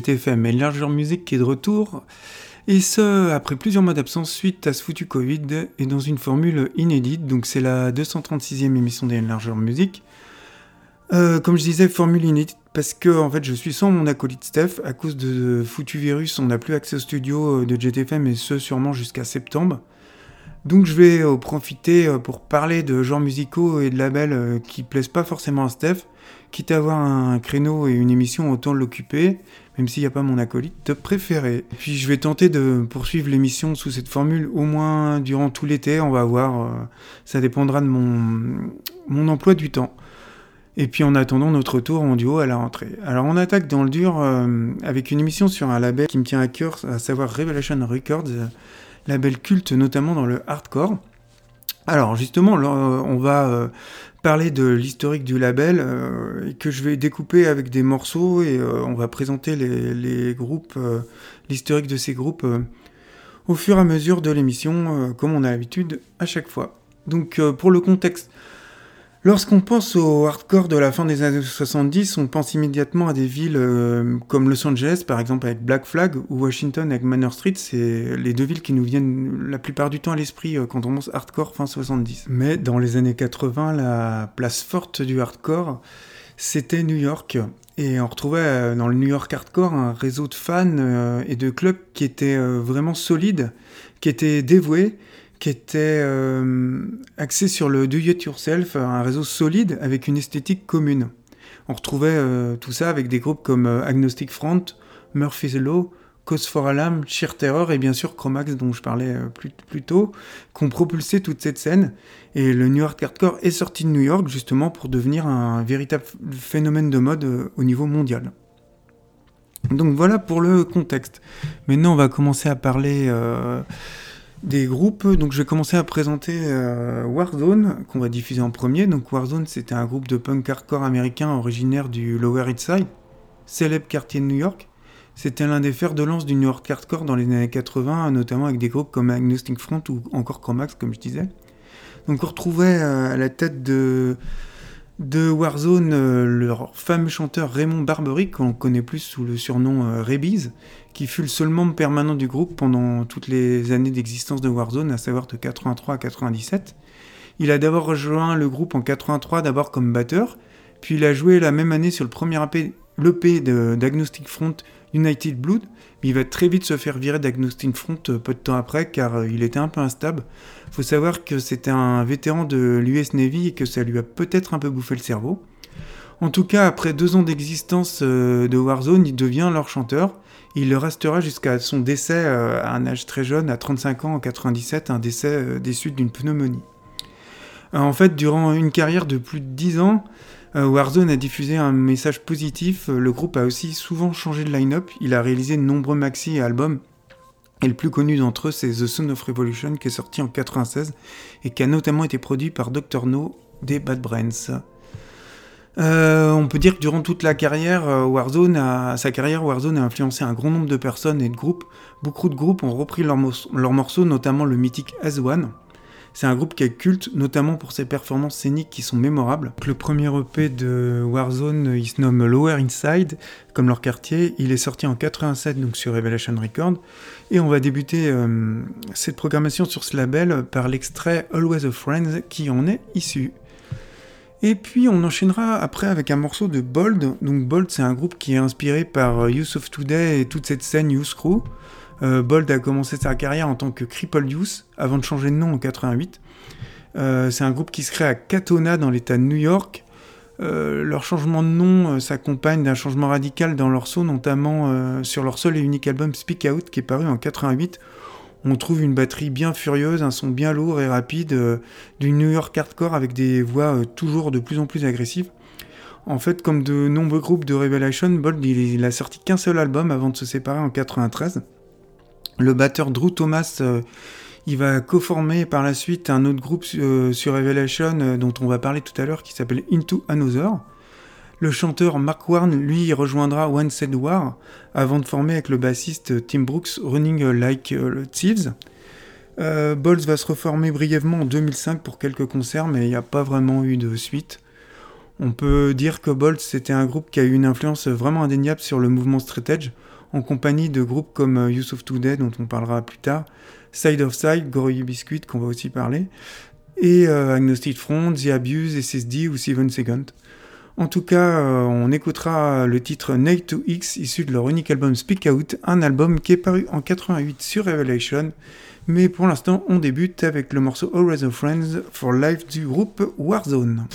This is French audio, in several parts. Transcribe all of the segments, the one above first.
GTFM et Largeur Music qui est de retour. Et ce après plusieurs mois d'absence suite à ce foutu Covid et dans une formule inédite. Donc c'est la 236e émission des Largeur Music euh, comme je disais formule inédite parce que en fait je suis sans mon acolyte Steph. À cause de foutu virus on n'a plus accès au studio euh, de GTFM et ce sûrement jusqu'à septembre. Donc je vais euh, profiter pour parler de genres musicaux et de labels euh, qui plaisent pas forcément à Steph, quitte à avoir un créneau et une émission autant l'occuper, même s'il n'y a pas mon acolyte préféré. Puis je vais tenter de poursuivre l'émission sous cette formule au moins durant tout l'été, on va voir, ça dépendra de mon, mon emploi du temps. Et puis en attendant notre retour en duo à la rentrée. Alors on attaque dans le dur avec une émission sur un label qui me tient à cœur, à savoir Revelation Records label culte notamment dans le hardcore. Alors justement, on va euh, parler de l'historique du label euh, que je vais découper avec des morceaux et euh, on va présenter les, groupes, l'historique de ces groupes au fur et à mesure de l'émission, comme on a l'habitude à chaque fois. Donc pour le contexte, Lorsqu'on pense au hardcore de la fin des années 70, on pense immédiatement à des villes euh, comme Los Angeles, par exemple avec Black Flag, ou Washington avec Manor Street. C'est les deux villes qui nous viennent la plupart du temps à l'esprit euh, quand on pense hardcore fin 70. Mais dans les années 80, la place forte du hardcore, c'était New York. Et on retrouvait euh, dans le New York hardcore un réseau de fans et de clubs qui étaient vraiment solides, qui étaient dévoués qui était euh, axé sur le do it yourself, un réseau solide avec une esthétique commune. On retrouvait euh, tout ça avec des groupes comme euh, Agnostic Front, Murphy's Law, Cause for Alarm, Sheer Terror et bien sûr Chromax dont je parlais plus, plus tôt, qui ont propulsé toute cette scène. Et le New York Hardcore est sorti de New York justement pour devenir un véritable phénomène de mode au niveau mondial. Donc voilà pour le contexte. Maintenant on va commencer à parler des groupes. Donc je vais commencer à présenter euh, Warzone, qu'on va diffuser en premier. Donc Warzone, c'était un groupe de punk hardcore américain originaire du Lower East Side, célèbre quartier de New York. C'était l'un des fers de lance du New York hardcore dans les années 80, notamment avec des groupes comme Agnostic Front ou encore Chromax, comme je disais. Donc on retrouvait euh, à la tête de de Warzone euh, leur fameux chanteur Raymond Barbary, qu'on connaît plus sous le surnom euh, Rebiz, qui fut le seul membre permanent du groupe pendant toutes les années d'existence de Warzone, à savoir de 83 à 97. Il a d'abord rejoint le groupe en 83 d'abord comme batteur, puis il a joué la même année sur le premier EP, l'EP d'Agnostic Front United Blood, mais il va très vite se faire virer d'Agnostic Front euh, peu de temps après car il était un peu instable faut savoir que c'était un vétéran de l'US Navy et que ça lui a peut-être un peu bouffé le cerveau. En tout cas, après deux ans d'existence euh, de Warzone, il devient leur chanteur. Il le restera jusqu'à son décès euh, à un âge très jeune, à 35 ans en 97, un décès euh, des suites d'une pneumonie. En fait, durant une carrière de plus de 10 ans, Warzone a diffusé un message positif. Le groupe a aussi souvent changé de line-up. Il a réalisé de nombreux maxi et albums et le plus connu d'entre eux, c'est The Son of Revolution, qui est sorti en 96 et qui a notamment été produit par Dr. No des Bad Brains. Euh, on peut dire que durant toute la carrière, euh, Warzone a, sa carrière, Warzone a influencé un grand nombre de personnes et de groupes. Beaucoup de groupes ont repris leurs morceaux, notamment le mythique S1. C'est un groupe qui est culte, notamment pour ses performances scéniques qui sont mémorables. Le premier EP de Warzone, il se nomme Lower Inside, comme leur quartier. Il est sorti en 87 donc sur Revelation Records. Et on va débuter euh, cette programmation sur ce label par l'extrait Always a Friend qui en est issu. Et puis on enchaînera après avec un morceau de Bold. Donc Bold c'est un groupe qui est inspiré par Youth of Today et toute cette scène Youth Crew. Euh, Bold a commencé sa carrière en tant que Crippled Youth avant de changer de nom en 88. Euh, c'est un groupe qui se crée à Katona dans l'état de New York. Euh, leur changement de nom s'accompagne d'un changement radical dans leur son, notamment sur leur seul et unique album Speak Out qui est paru en 88. On trouve une batterie bien furieuse, un son bien lourd et rapide, du New York hardcore avec des voix toujours de plus en plus agressives. En fait, comme de nombreux groupes de Revelation, Bold il, il a sorti qu'un seul album avant de se séparer en 93. Le batteur Drew Thomas, euh, il va co-former par la suite un autre groupe euh, sur Revelation euh, dont on va parler tout à l'heure qui s'appelle Into Another. Le chanteur Mark Warren, lui, rejoindra One Said War avant de former avec le bassiste Tim Brooks Running Like Thieves. Euh, va se reformer brièvement en 2005 pour quelques concerts, mais il n'y a pas vraiment eu de suite. On peut dire que Bolt c'était un groupe qui a eu une influence vraiment indéniable sur le mouvement straight edge, en compagnie de groupes comme Youth of Today dont on parlera plus tard, Side of Side, Gorilla Biscuit qu'on va aussi parler, et euh, Agnostic Front, The Abuse, SSD ou Seven Second. En tout cas, euh, on écoutera le titre Night to X issu de leur unique album Speak Out, un album qui est paru en 88 sur Revelation. Mais pour l'instant, on débute avec le morceau Always of Friends for Life du groupe Warzone.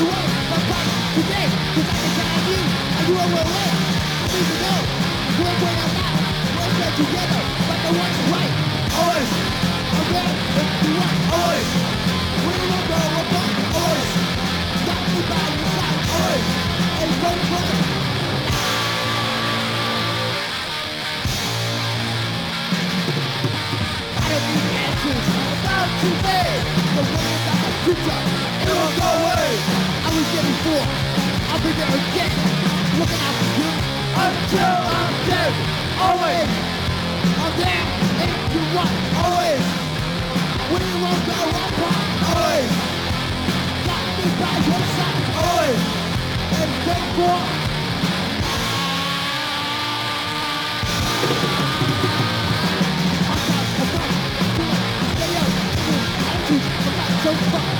you my today Cause I can tell you And you I need to know When We're going together, But the one's right Always I'm there if you want Always We will go apart Always Got me by your side Always And don't cry Answers about today, the way that the future, it will go away. I'll be there again, looking out for you until I'm dead. Always, I'm there if you. Always, we won't go right. Always, got me by your side. Always, and therefore. so fuck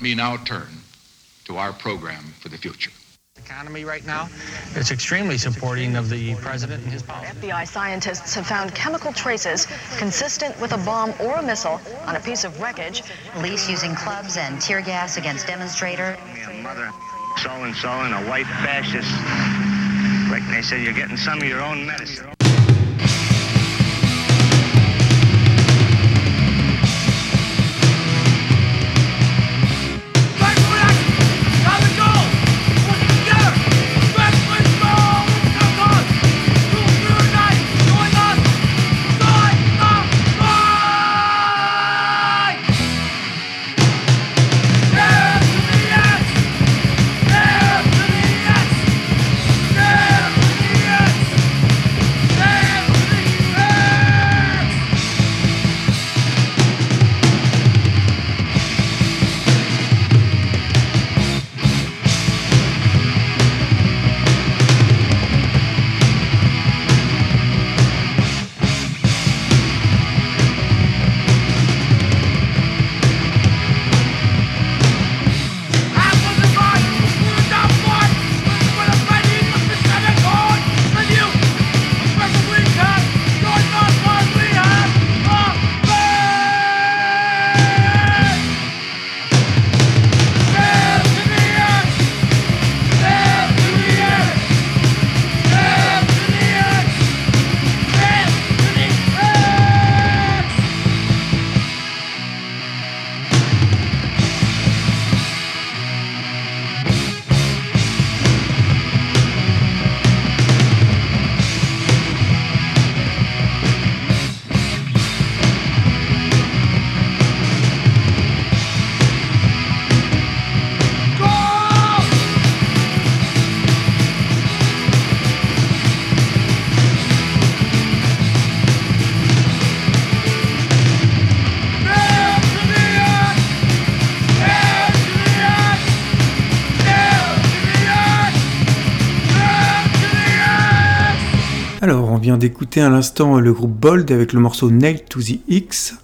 now turn to our program for the future. Economy right now, it's extremely supporting of the president and his policy. FBI scientists have found chemical traces consistent with a bomb or a missile on a piece of wreckage. Police using clubs and tear gas against demonstrators. Mother, so and so, and a white fascist. Right, they said you're getting some of your own medicine. D'écouter à l'instant le groupe Bold avec le morceau Nail to the X.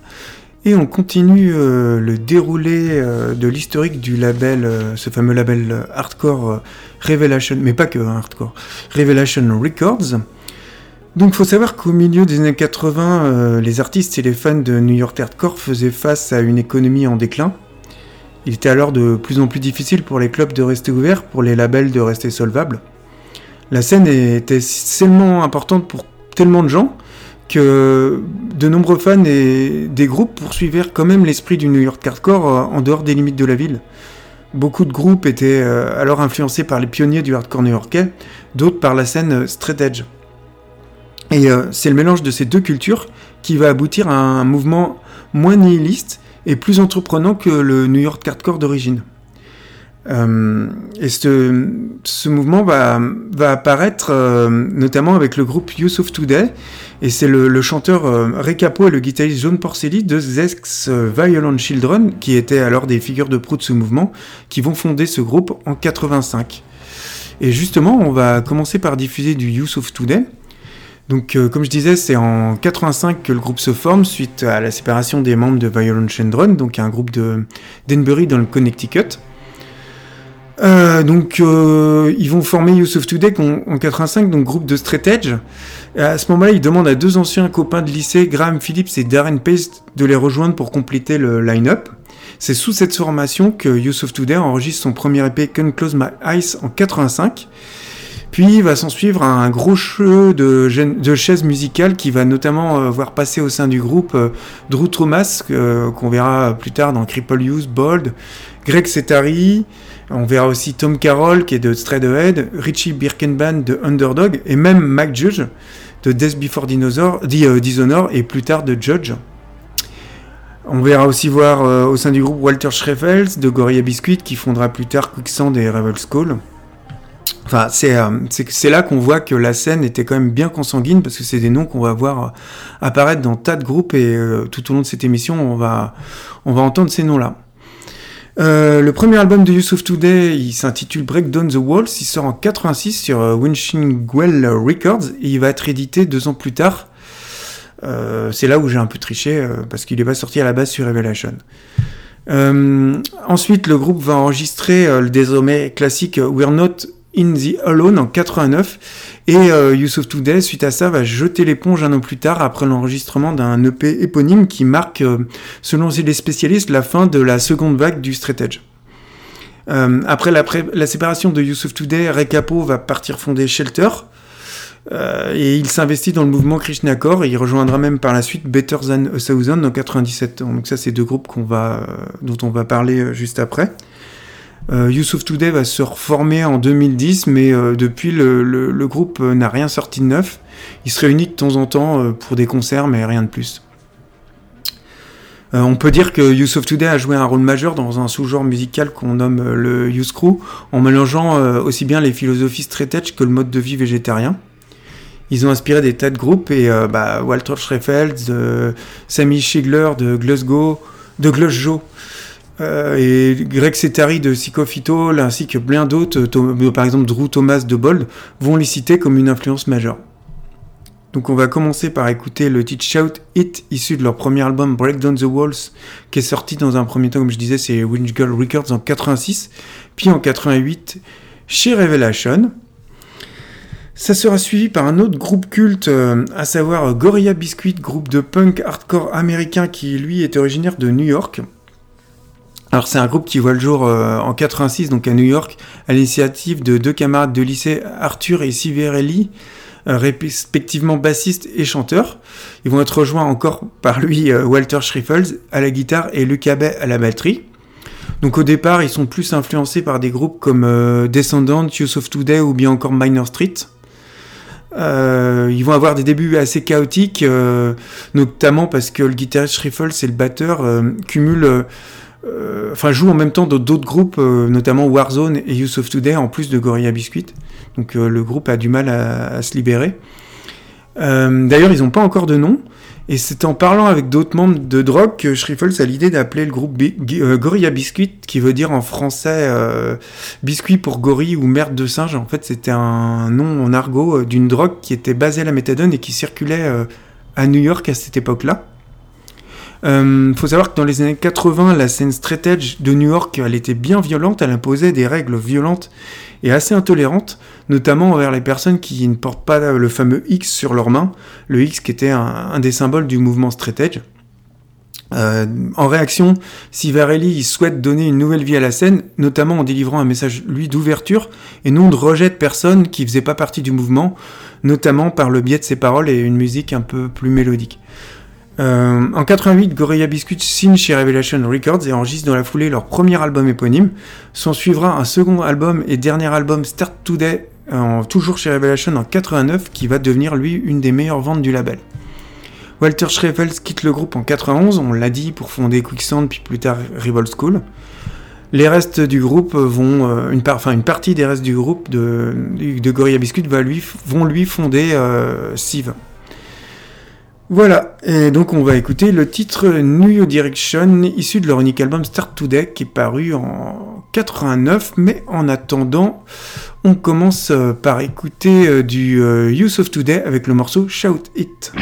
Et on continue le déroulé de l'historique du label, ce fameux label hardcore Revelation, mais pas que hein, hardcore, Revelation Records. Donc il faut savoir qu'au milieu des années 80, les artistes et les fans de New York Hardcore faisaient face à une économie en déclin. Il était alors de plus en plus difficile pour les clubs de rester ouverts, pour les labels de rester solvables. La scène était tellement importante pour tellement de gens que de nombreux fans et des groupes poursuivaient quand même l'esprit du New York hardcore euh, en dehors des limites de la ville. Beaucoup de groupes étaient euh, alors influencés par les pionniers du hardcore new-yorkais, d'autres par la scène euh, straight edge. Et c'est le mélange de ces deux cultures qui va aboutir à un mouvement moins nihiliste et plus entreprenant que le New York hardcore d'origine. Euh, et ce, mouvement va, apparaître euh, notamment avec le groupe Youth of Today, et c'est le, chanteur euh, Ray Capo et le guitariste John Porcelli de Zex Violent Children, qui étaient alors des figures de proue de ce mouvement, qui vont fonder ce groupe en 85. Et justement, on va commencer par diffuser du Youth of Today, donc, euh, comme je disais, c'est en 85 que le groupe se forme suite à la séparation des membres de Violent Children, donc un groupe de Denbury dans le Connecticut. Euh, donc, euh, ils vont former Youth of Today en, en 85, donc groupe de straight edge. À ce moment-là, ils demandent à deux anciens copains de lycée, Graham Phillips et Darren Pace, de les rejoindre pour compléter le line-up. C'est sous cette formation que Youth of Today enregistre son premier EP Can Close My Eyes en 85. Puis va s'en suivre un gros jeu de, de, chaises musicales qui va notamment euh, voir passer au sein du groupe euh, Drew Thomas, qu'on verra plus tard dans Cripple Use, Bold, Greg Setari, on verra aussi Tom Carroll qui est de Ahead, Richie Birkenband de Underdog, et même Mac Judge de Death Before Dinosaur, Dishonor et plus tard de Judge. On verra aussi voir au sein du groupe Walter Schreffels de Gorilla Biscuit qui fondera plus tard Quicksand et Revel's Call. Enfin, euh, c'est là qu'on voit que la scène était quand même bien consanguine parce que c'est des noms qu'on va voir euh, apparaître dans tas de groupes et euh, tout au long de cette émission, on va entendre ces noms-là. Le premier album de Yusuf Today, il s'intitule Break Down the Walls, il sort en 86 sur Winchingwell Records et il va être édité deux ans plus tard. c'est là où j'ai un peu triché parce qu'il est pas sorti à la base sur Revelation. ensuite, le groupe va enregistrer le désormais classique We're Not In the Alone en 89 et euh, Today suite à ça va jeter l'éponge un an plus tard après l'enregistrement d'un EP éponyme qui marque euh, selon les spécialistes la fin de la seconde vague du straight edge. Euh, après la, séparation de Youth of Today, Ray Capo va partir fonder Shelter et il s'investit dans le mouvement Krishnakor et il rejoindra même par la suite Better Than a Thousand en 97. Donc ça c'est deux groupes dont on va parler juste après. Euh, Youth Today va se reformer en 2010, mais euh, depuis le, groupe euh, n'a rien sorti de neuf. Il se réunit de temps en temps pour des concerts, mais rien de plus. on peut dire que Youth Today a joué un rôle majeur dans un sous-genre musical qu'on nomme le Youth Crew, en mélangeant aussi bien les philosophies straight edge que le mode de vie végétarien. Ils ont inspiré des tas de groupes et bah, Walter Schreffeld, Sammy Schigler de Glasgow, de Glasgow, euh, et Greg Setari de Psychophyto, ainsi que plein d'autres, euh, par exemple Drew Thomas de Bold, vont les citer comme une influence majeure. Donc on va commencer par écouter le titre Shout It, issu de leur premier album Break Down the Walls, qui est sorti dans un premier temps, comme je disais, c'est Winch Girl Records en 86, puis en 88 chez Revelation. Ça sera suivi par un autre groupe culte, euh, à savoir Gorilla Biscuit, groupe de punk hardcore américain qui lui est originaire de New York. Alors c'est un groupe qui voit le jour euh, en 86, donc à New York, à l'initiative de deux camarades de lycée, Arthur et Siverelli, euh, respectivement bassistes et chanteurs. Ils vont être rejoints encore par lui, euh, Walter Schriffels, à la guitare et Luc Abbey à la batterie. Donc au départ, ils sont plus influencés par des groupes comme Descendant, Youth of Today ou bien encore Minor Street. ils vont avoir des débuts assez chaotiques, notamment parce que le guitariste Schriffels et le batteur cumulent euh, enfin joue en même temps d'autres groupes, euh, notamment Warzone et Youth of Today, en plus de Gorilla Biscuit. Donc euh, le groupe a du mal à, se libérer. D'ailleurs, ils n'ont pas encore de nom. Et c'est en parlant avec d'autres membres de Drogue que Schriffels a l'idée d'appeler le groupe euh, Gorilla Biscuit, qui veut dire en français euh, biscuit pour gorille ou merde de singe. En fait, c'était un nom en argot euh, d'une drogue qui était basée à la méthadone et qui circulait euh, à New York à cette époque-là. Euh, faut savoir que dans les années 80, la scène straight de New York, était bien violente, elle imposait des règles violentes et assez intolérantes, notamment envers les personnes qui ne portent pas le fameux X sur leurs mains, le X qui était un, des symboles du mouvement straight. Euh, en réaction, Sivarelli il souhaite donner une nouvelle vie à la scène, notamment en délivrant un message, lui, d'ouverture et non de rejet de personnes qui faisaient pas partie du mouvement, notamment par le biais de ses paroles et une musique un peu plus mélodique. Euh, en 88, Gorilla Biscuit signe chez Revelation Records et enregistre dans la foulée leur premier album éponyme. S'en suivra un second album et dernier album Start Today, toujours chez Revelation en 89, qui va devenir lui une des meilleures ventes du label. Walter Schreifels quitte le groupe en 91, on l'a dit, pour fonder Quicksand puis plus tard Revolt School. Les restes du groupe vont, euh, une, une partie des restes du groupe de, de Gorilla Biscuit va lui, vont lui fonder euh, Sieve. Voilà, et donc on va écouter le titre New Direction, issu de leur unique album Start Today, qui est paru en 89, mais en attendant, on commence euh, par écouter euh, du euh, Use of Today avec le morceau Shout It.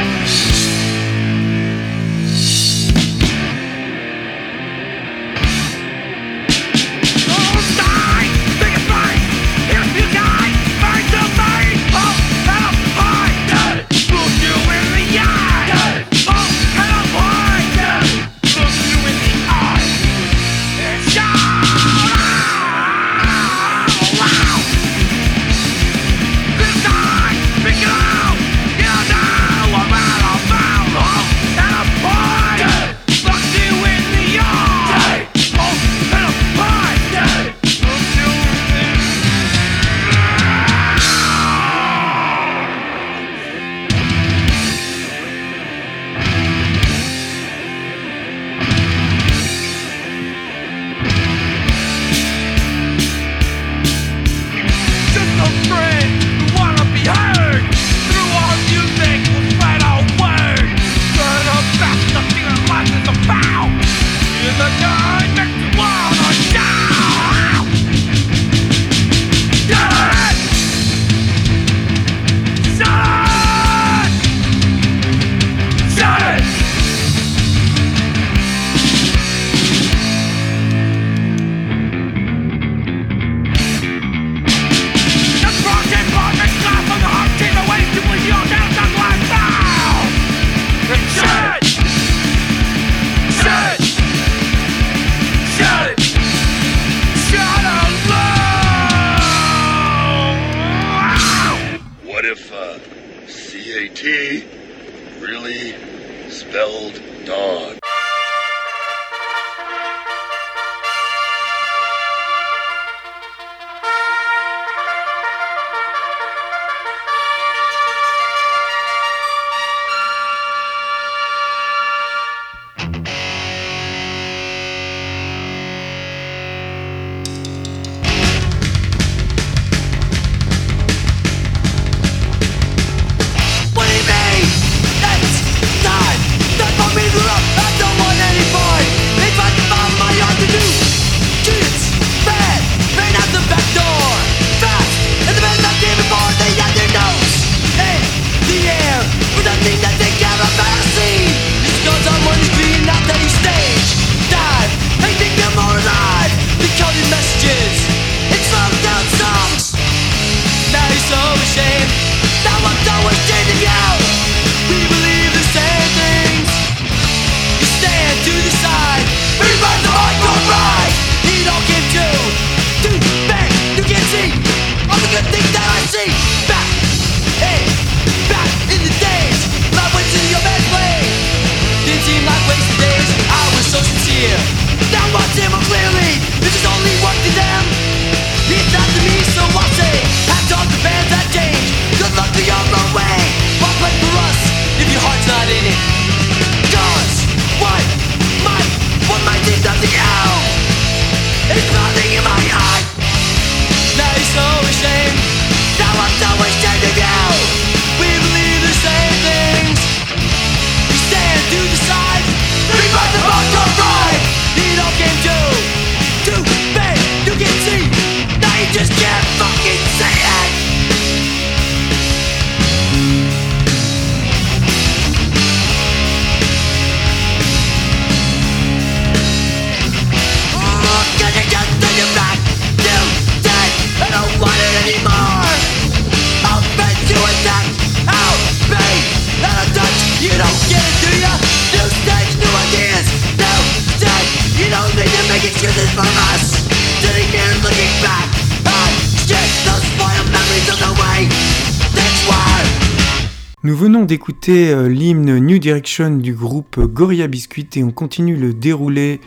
Euh, l'hymne New Direction du groupe Gorilla Biscuit et on continue le déroulé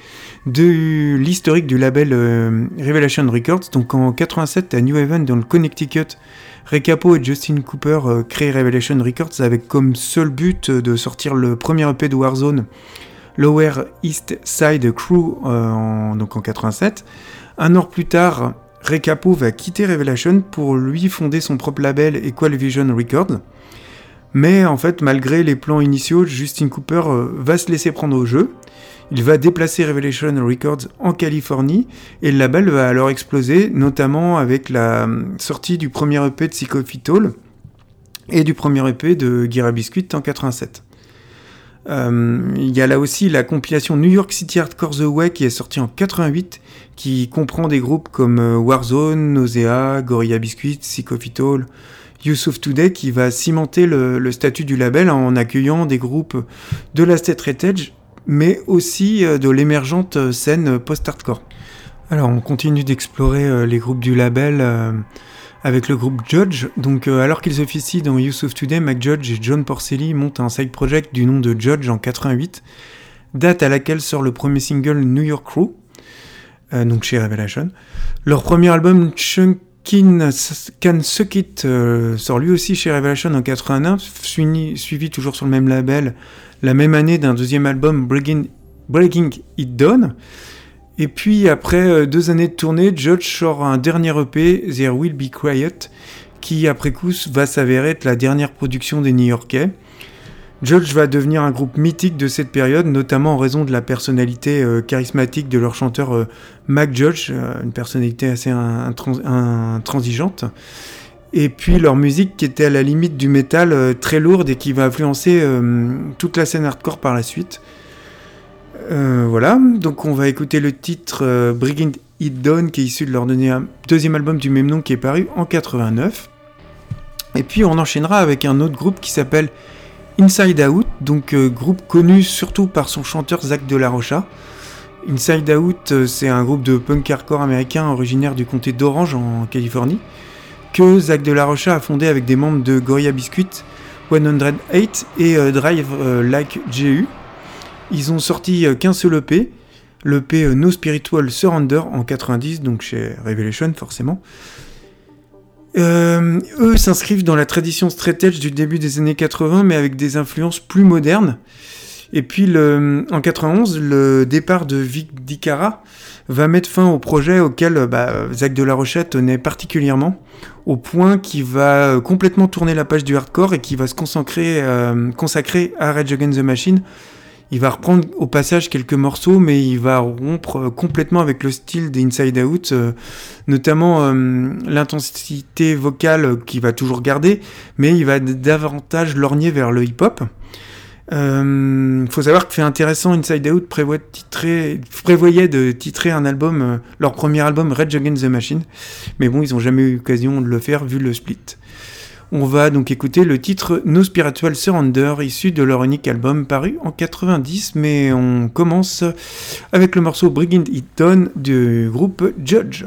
de l'historique du label euh, Revelation Records. Donc en 87 à New Haven dans le Connecticut, Recapo et Justin Cooper euh, créent Revelation Records avec comme seul but de sortir le premier EP de Warzone, Lower East Side Crew, en, donc en 87. Un an plus tard, Recapo va quitter Revelation pour lui fonder son propre label Equal Vision Records. Mais en fait, malgré les plans initiaux, Justin Cooper euh, va se laisser prendre au jeu. Il va déplacer Revelation Records en Californie et le label va alors exploser, notamment avec la euh, sortie du premier EP de Psychophytol et du premier EP de Gira Biscuit en 87. Euh, il y a là aussi la compilation New York City Hardcore The Way qui est sortie en 88, qui comprend des groupes comme Warzone, Nausea, Gorilla Biscuit, Psychophytol, Youssef Today qui va cimenter le, statut du label en accueillant des groupes de la edge, mais aussi euh, de l'émergente scène post-hardcore. Alors on continue d'explorer euh, les groupes du label euh, avec le groupe Judge. Donc alors qu'ils officient dans Youssef Today, Mac Judge et John Porcelli montent un side project du nom de Judge en 88, date à laquelle sort le premier single New York Crew, donc chez Revelation. Leur premier album Chunk It euh, sort lui aussi chez Revelation en 89, suivi, toujours sur le même label, la même année d'un deuxième album Breaking, Breaking It Down. Et puis après euh, deux années de tournée, Judge sort un dernier EP, There Will Be Quiet, qui après coup va s'avérer être la dernière production des New-Yorkais. Judge va devenir un groupe mythique de cette période, notamment en raison de la personnalité euh, charismatique de leur chanteur euh, Mac Judge, euh, une personnalité assez intransigeante. Et puis leur musique qui était à la limite du métal très lourde et qui va influencer toute la scène hardcore par la suite. voilà, donc on va écouter le titre Brigand It Down qui est issu de leur deuxième album du même nom qui est paru en 89. Et puis on enchaînera avec un autre groupe qui s'appelle Inside Out, donc euh, groupe connu surtout par son chanteur Zach de la Rocha. Inside Out, euh, c'est un groupe de punk hardcore américain originaire du comté d'Orange en Californie, que Zach de la Rocha a fondé avec des membres de Gorilla Biscuit, 108 et euh, Drive Like GU. Ils ont sorti qu'un seul EP, l'EP No Spiritual Surrender en 90, donc chez Revelation forcément. Euh, eux s'inscrivent dans la tradition straight edge du début des années 80, mais avec des influences plus modernes. Et puis le, en 91, le départ de Vic Dicara va mettre fin au projet auquel bah, Zach de la Rochette tenait particulièrement, au point qu'il va complètement tourner la page du hardcore et qu'il va se consacrer, euh, consacrer à Rage Against the Machine il va reprendre au passage quelques morceaux, mais il va rompre euh, complètement avec le style d'Inside Out, euh, notamment euh, l'intensité vocale qu'il va toujours garder, mais il va davantage lorgner vers le hip-hop. Il faut savoir que fait intéressant, Inside Out prévoyait de titrer un album, leur premier album Rage Against the Machine, mais bon, ils n'ont jamais eu l'occasion de le faire vu le split. On va donc écouter le titre No Spiritual Surrender, issu de leur unique album paru en 90, mais on commence avec le morceau Brigand Eaton du groupe Judge.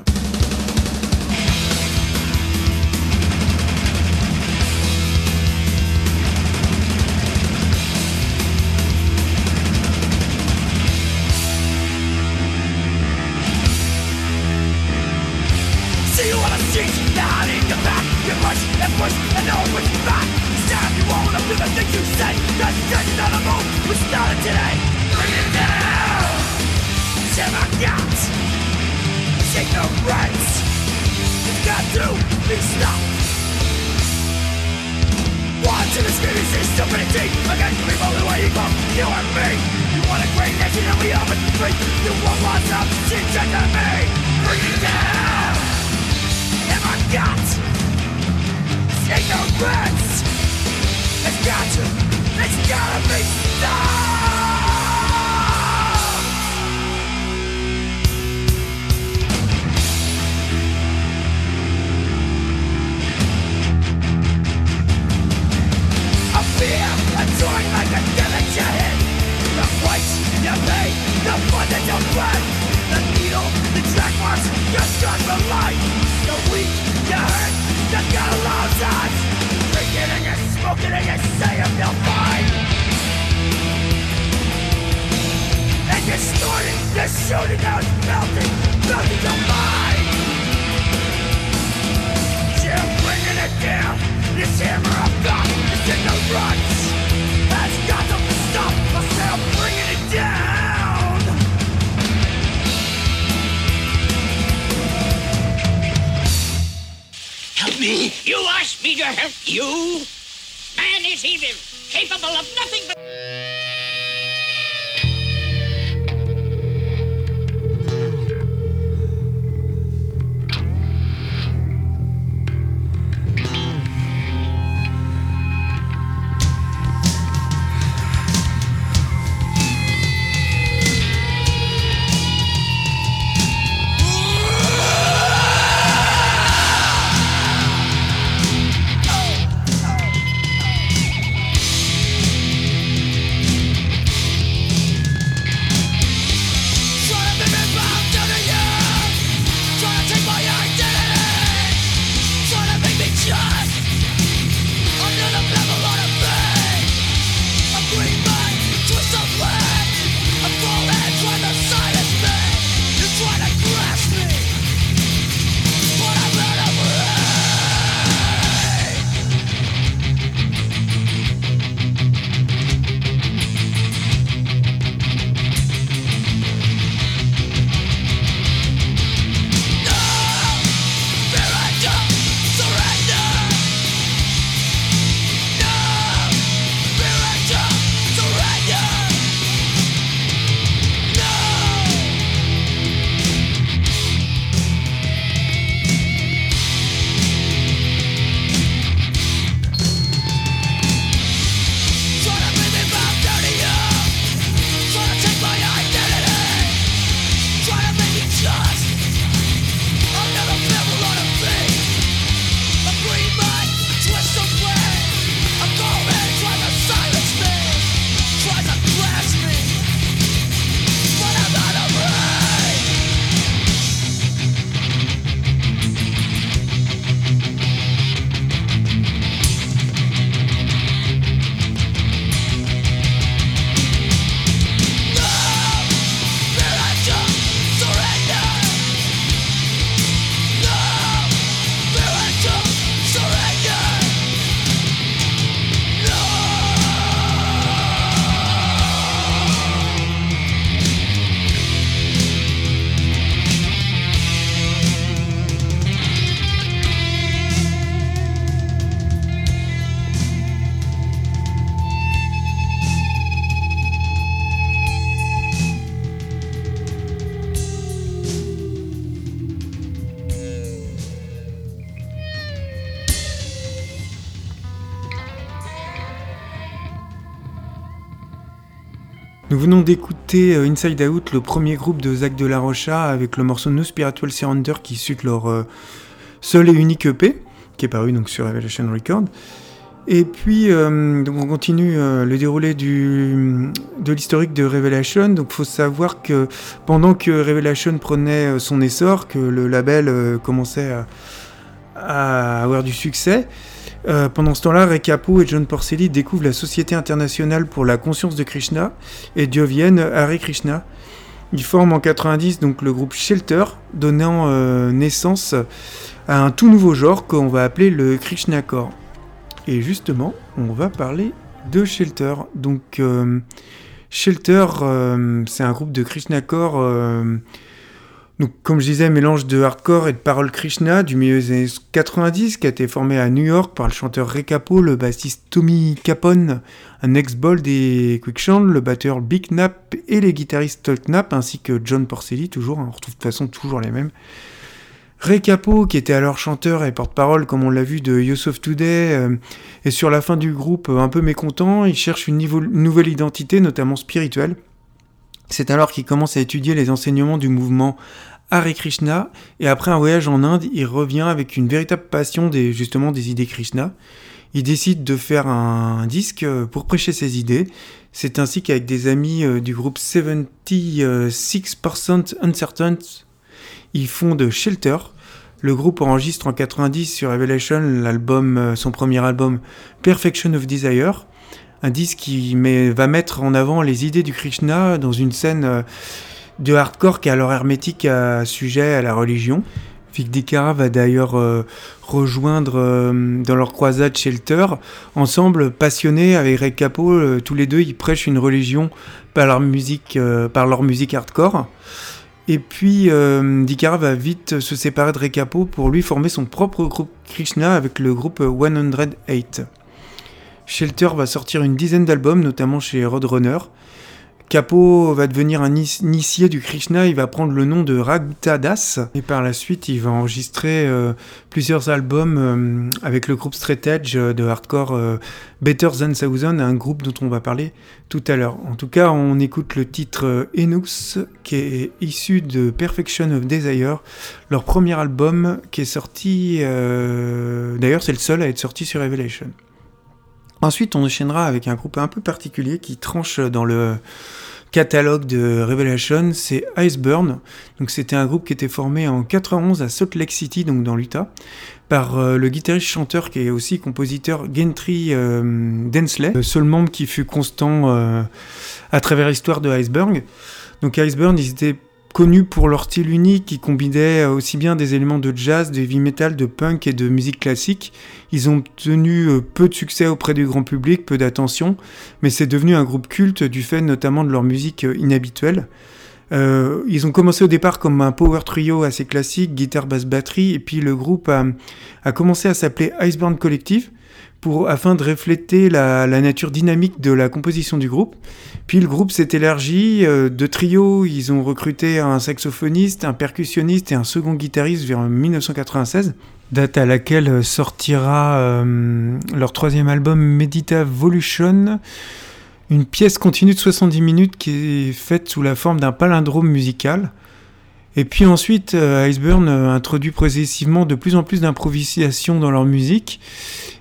D'écouter euh, Inside Out, le premier groupe de Zach de la Rocha, avec le morceau No Spiritual Surrender qui suit leur euh, seul et unique EP, qui est paru donc sur Revelation Records. Et puis, euh, donc on continue le déroulé de l'historique de Revelation. Donc, il faut savoir que pendant que Revelation prenait son essor, que le label commençait à avoir du succès, euh, pendant ce temps-là, Ray Cappo et John Porcelli découvrent la Société internationale pour la conscience de Krishna et deviennent Hare Krishna. Ils forment en 90 donc le groupe Shelter, donnant euh, naissance à un tout nouveau genre qu'on va appeler le Krishnacore. Et justement, on va parler de Shelter. Donc, euh, Shelter, c'est un groupe de Krishnacore. euh, donc, comme je disais, mélange de hardcore et de paroles Krishna du milieu des années 90, qui a été formé à New York par le chanteur Ray Cappo, le bassiste Tommy Capone, un ex-ball des Quicksand, le batteur Big Knapp et les guitaristes Todd Knapp, ainsi que John Porcelli, toujours, hein, de toute façon toujours les mêmes. Ray Cappo, qui était alors chanteur et porte-parole, comme on l'a vu, de of Today, euh, est sur la fin du groupe euh, un peu mécontent. Il cherche une nouvelle identité, notamment spirituelle. C'est alors qu'il commence à étudier les enseignements du mouvement Hare Krishna, et après un voyage en Inde, il revient avec une véritable passion des, justement des idées Krishna. Il décide de faire un disque euh, pour prêcher ses idées. C'est ainsi qu'avec des amis euh, du groupe 76% Uncertain, ils fondent Shelter, Le groupe enregistre en 90 sur Revelation l'album, euh, son premier album Perfection of Desire, un disque qui met- va mettre en avant les idées du Krishna dans une scène de hardcore qui est alors hermétique à sujet à la religion. Vic Dicara va d'ailleurs euh, rejoindre euh, dans leur croisade Shelter. Ensemble, passionnés avec Ray Capo, euh, tous les deux, ils prêchent une religion par leur musique, euh, par leur musique hardcore. Et puis, euh, Dicara va vite se séparer de Ray Capo pour lui former son propre groupe Krishna avec le groupe 108. Shelter va sortir une dizaine d'albums, notamment chez Roadrunner. Capo va devenir un initié du Krishna, il va prendre le nom de Raghuta Das et par la suite il va enregistrer euh, plusieurs albums euh, avec le groupe Straight Edge euh, de hardcore Better Than Thousand, un groupe dont on va parler tout à l'heure. En tout cas, on écoute le titre Enux qui est issu de Perfection of Desire, leur premier album qui est sorti, d'ailleurs c'est le seul à être sorti sur Revelation. Ensuite, on enchaînera avec un groupe un peu particulier qui tranche dans le catalogue de Revelation, c'est Iceburn. Donc c'était un groupe qui était formé en 91 à Salt Lake City, donc dans l'Utah, par euh, le guitariste-chanteur qui est aussi compositeur Gentry euh, Densley, le seul membre qui fut constant euh, à travers l'histoire de Iceberg. Donc Iceburn, ils étaient connus pour leur style unique qui combinait aussi bien des éléments de jazz, de heavy metal, de punk et de musique classique. Ils ont obtenu euh, peu de succès auprès du grand public, peu d'attention, mais c'est devenu un groupe culte du fait notamment de leur musique euh, inhabituelle. Euh, ils ont commencé au départ comme un power trio assez classique, guitare, basse, batterie, et puis le groupe a, a commencé à s'appeler Iceborne Collective pour, afin de refléter la, nature dynamique de la composition du groupe. Puis le groupe s'est élargi euh, de trio, ils ont recruté un saxophoniste, un percussionniste et un second guitariste vers 1996, date à laquelle sortira euh, leur troisième album Medita Volution, une pièce continue de 70 minutes qui est faite sous la forme d'un palindrome musical. Et puis ensuite, euh, Iceburn euh, introduit progressivement de plus en plus d'improvisation dans leur musique.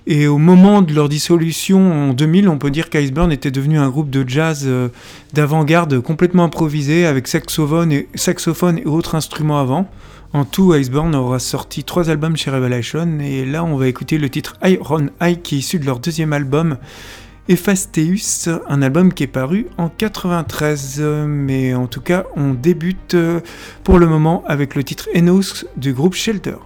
Et au moment de leur dissolution en 2000, on peut dire qu'Iceburn était devenu un groupe de jazz euh, d'avant-garde complètement improvisé avec saxophone et, saxophone et autres instruments avant. En tout, Iceburn aura sorti trois albums chez Revelation. Et là, on va écouter le titre Iron Eye qui est issu de leur deuxième album Ephasteus, un album qui est paru en 93. Euh, Mais en tout cas, on débute euh, pour le moment avec le titre Enos du groupe Shelter.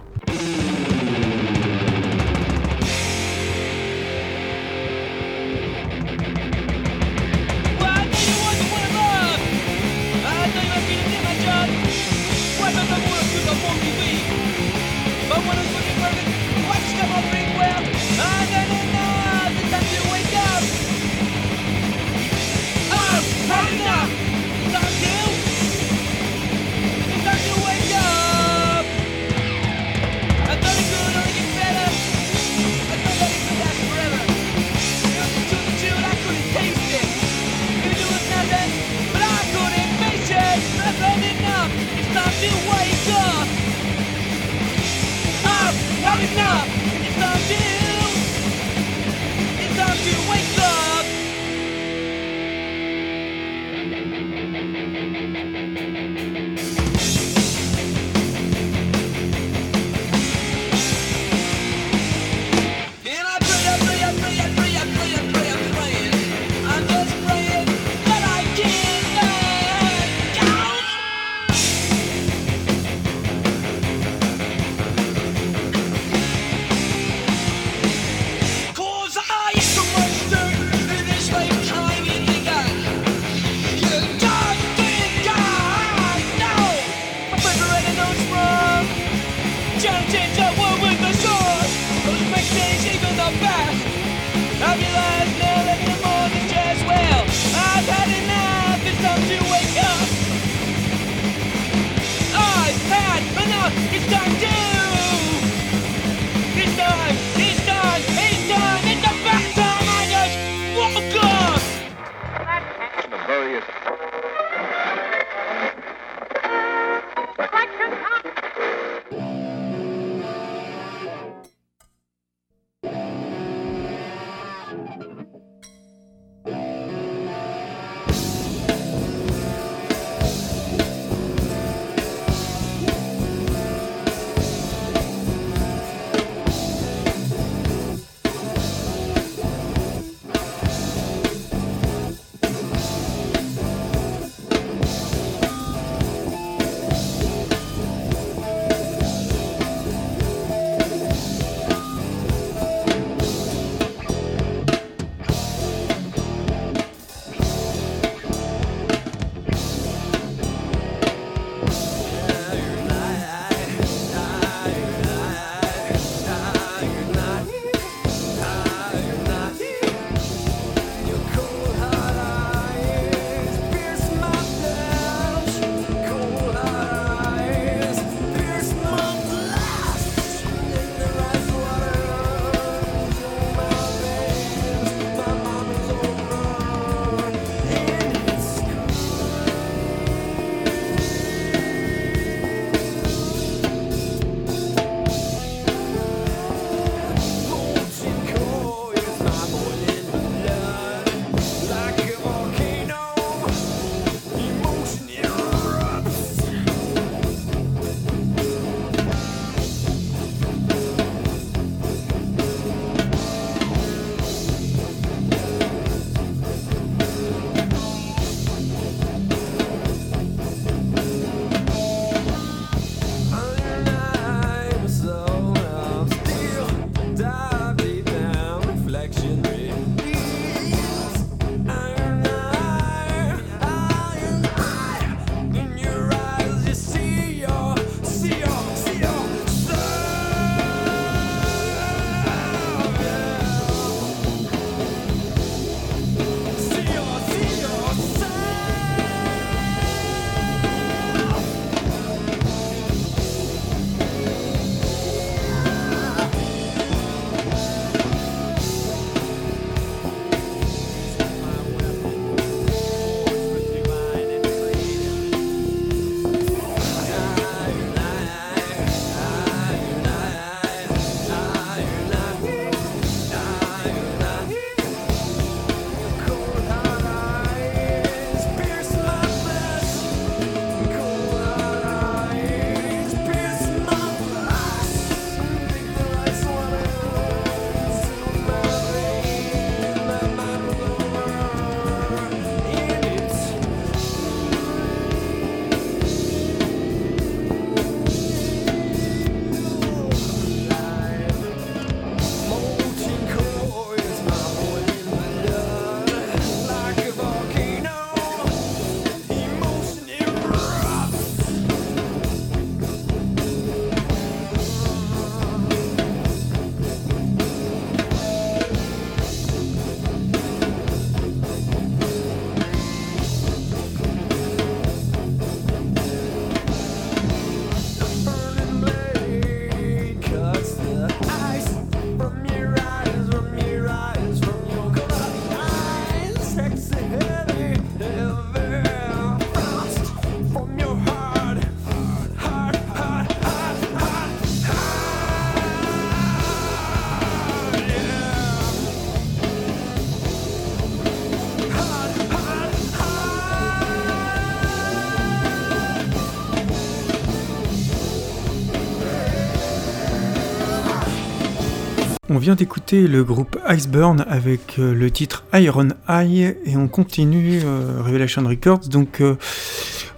On vient d'écouter le groupe Iceburn avec euh, le titre Iron Eye et on continue euh, Revelation Records. Donc euh,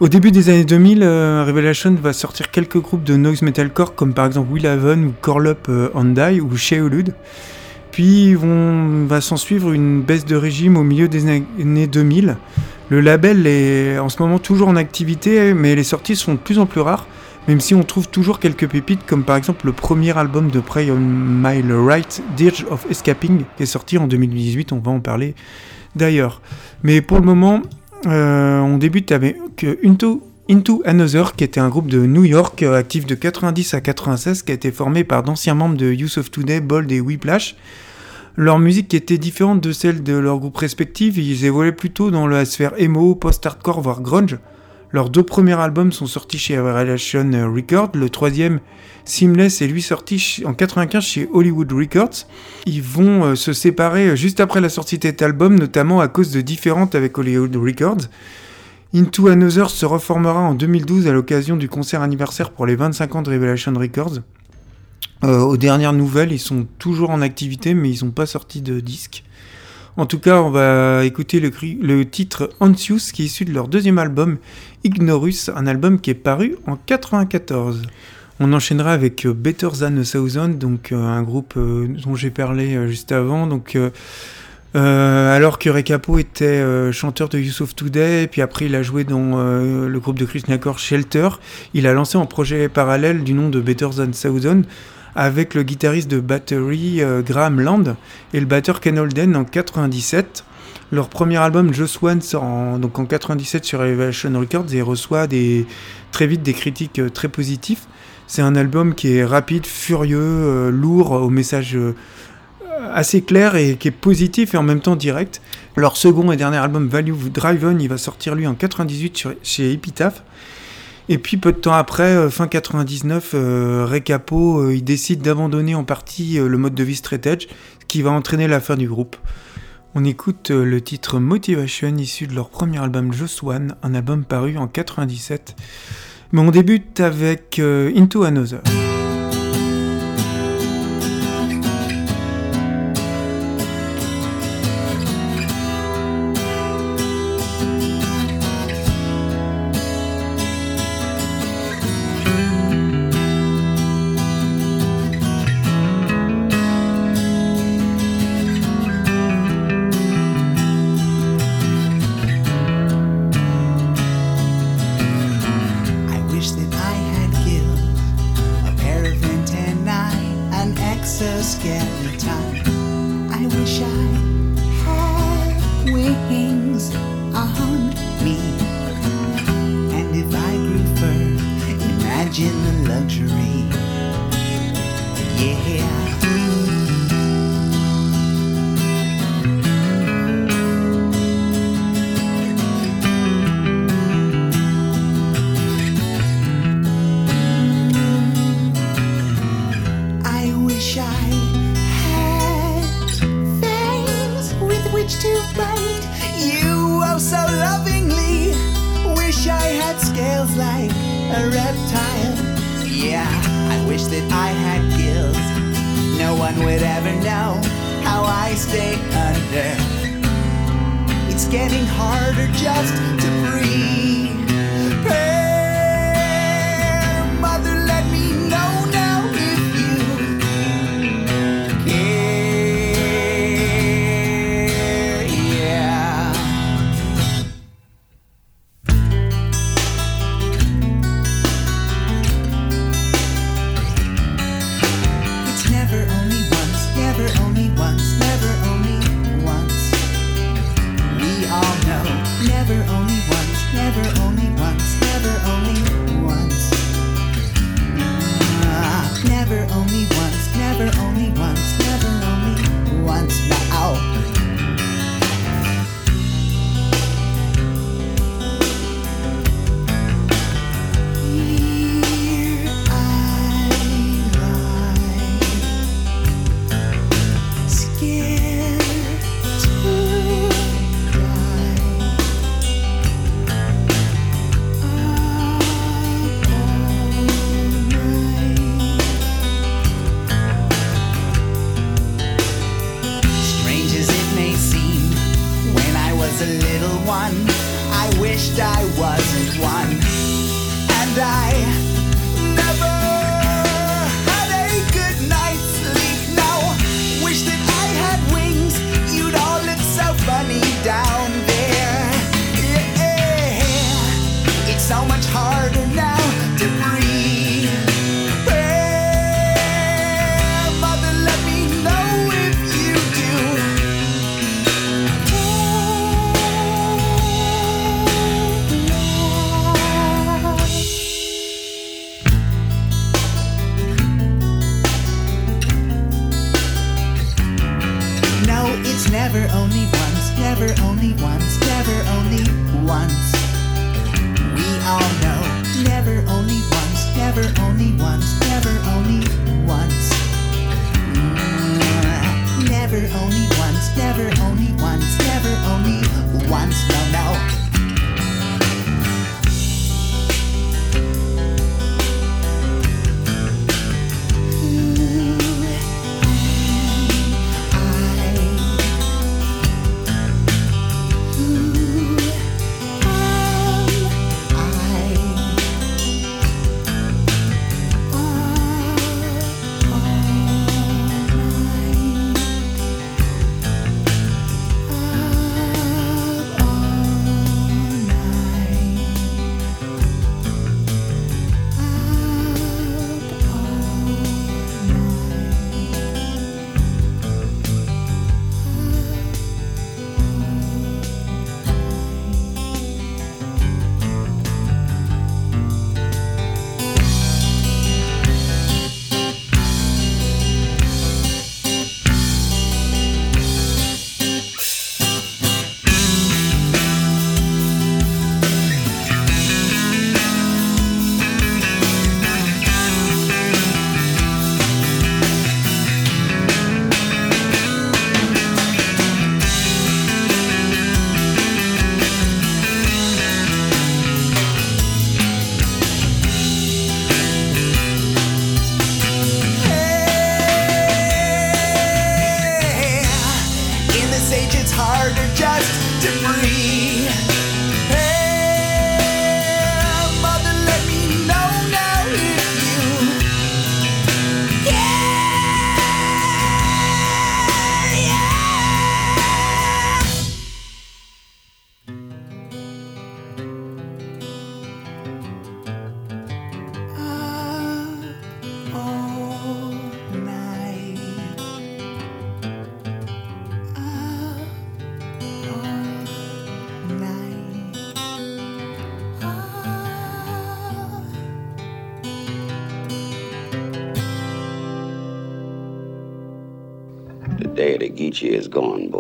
au début des années 2000, Revelation va sortir quelques groupes de noise metalcore comme par exemple Will Haven ou Corlup Die ou Sheolud. Puis vont, va s'en suivre une baisse de régime au milieu des années 2000. Le label est en ce moment toujours en activité mais les sorties sont de plus en plus rares même si on trouve toujours quelques pépites, comme par exemple le premier album de Prey on My Right, Dirge of Escaping, qui est sorti en 2018, on va en parler d'ailleurs. Mais pour le moment, euh, on débute avec Into, Into Another, qui était un groupe de New York, euh, actif de 90 à 96, qui a été formé par d'anciens membres de Youth of Today, Bold et Whiplash. Leur musique était différente de celle de leurs groupes respectifs, ils évoluaient plutôt dans la sphère emo, post-hardcore, voire grunge. Leurs deux premiers albums sont sortis chez Relation Records. Le troisième, Seamless, est lui sorti en 95 chez Hollywood Records. Ils vont euh, se séparer euh, juste après la sortie de cet album, notamment à cause de différentes avec Hollywood Records. Into Another se reformera en 2012 à l'occasion du concert anniversaire pour les 25 ans de Revelation Records. Euh, aux dernières nouvelles, ils sont toujours en activité, mais ils n'ont pas sorti de disque. En tout cas, on va écouter le, titre Antius qui est issu de leur deuxième album Ignorus, un album qui est paru en 94. On enchaînera avec euh, Better Than a Thousand, donc euh, un groupe euh, dont j'ai parlé juste avant. Alors que Recapo était chanteur de Youth of Today, puis après il a joué dans le groupe de Chris Nakor Shelter, il a lancé un projet parallèle du nom de Better Than Thousand avec le guitariste de batterie Graham Land et le batteur Ken Holden en 97. Leur premier album, Just One, sort en, donc en 97 sur Elevation Records et reçoit des, très vite des critiques euh, très positifs. C'est un album qui est rapide, furieux, euh, lourd, au message euh, assez clair et qui est positif et en même temps direct. Leur second et dernier album, Value Driven, il va sortir lui en 98 chez Epitaph. Et puis peu de temps après, fin 99, Recapo, il décide d'abandonner en partie le mode de vie straight ce qui va entraîner la fin du groupe. On écoute euh, le titre Motivation issu de leur premier album Just One, un album paru en 97. Mais on débute avec euh, Into Another. wish I had things with which to bite. You oh so lovingly wish I had scales like a reptile. Yeah, I wish that I had gills. No one would ever know how I stay under. It's getting harder just to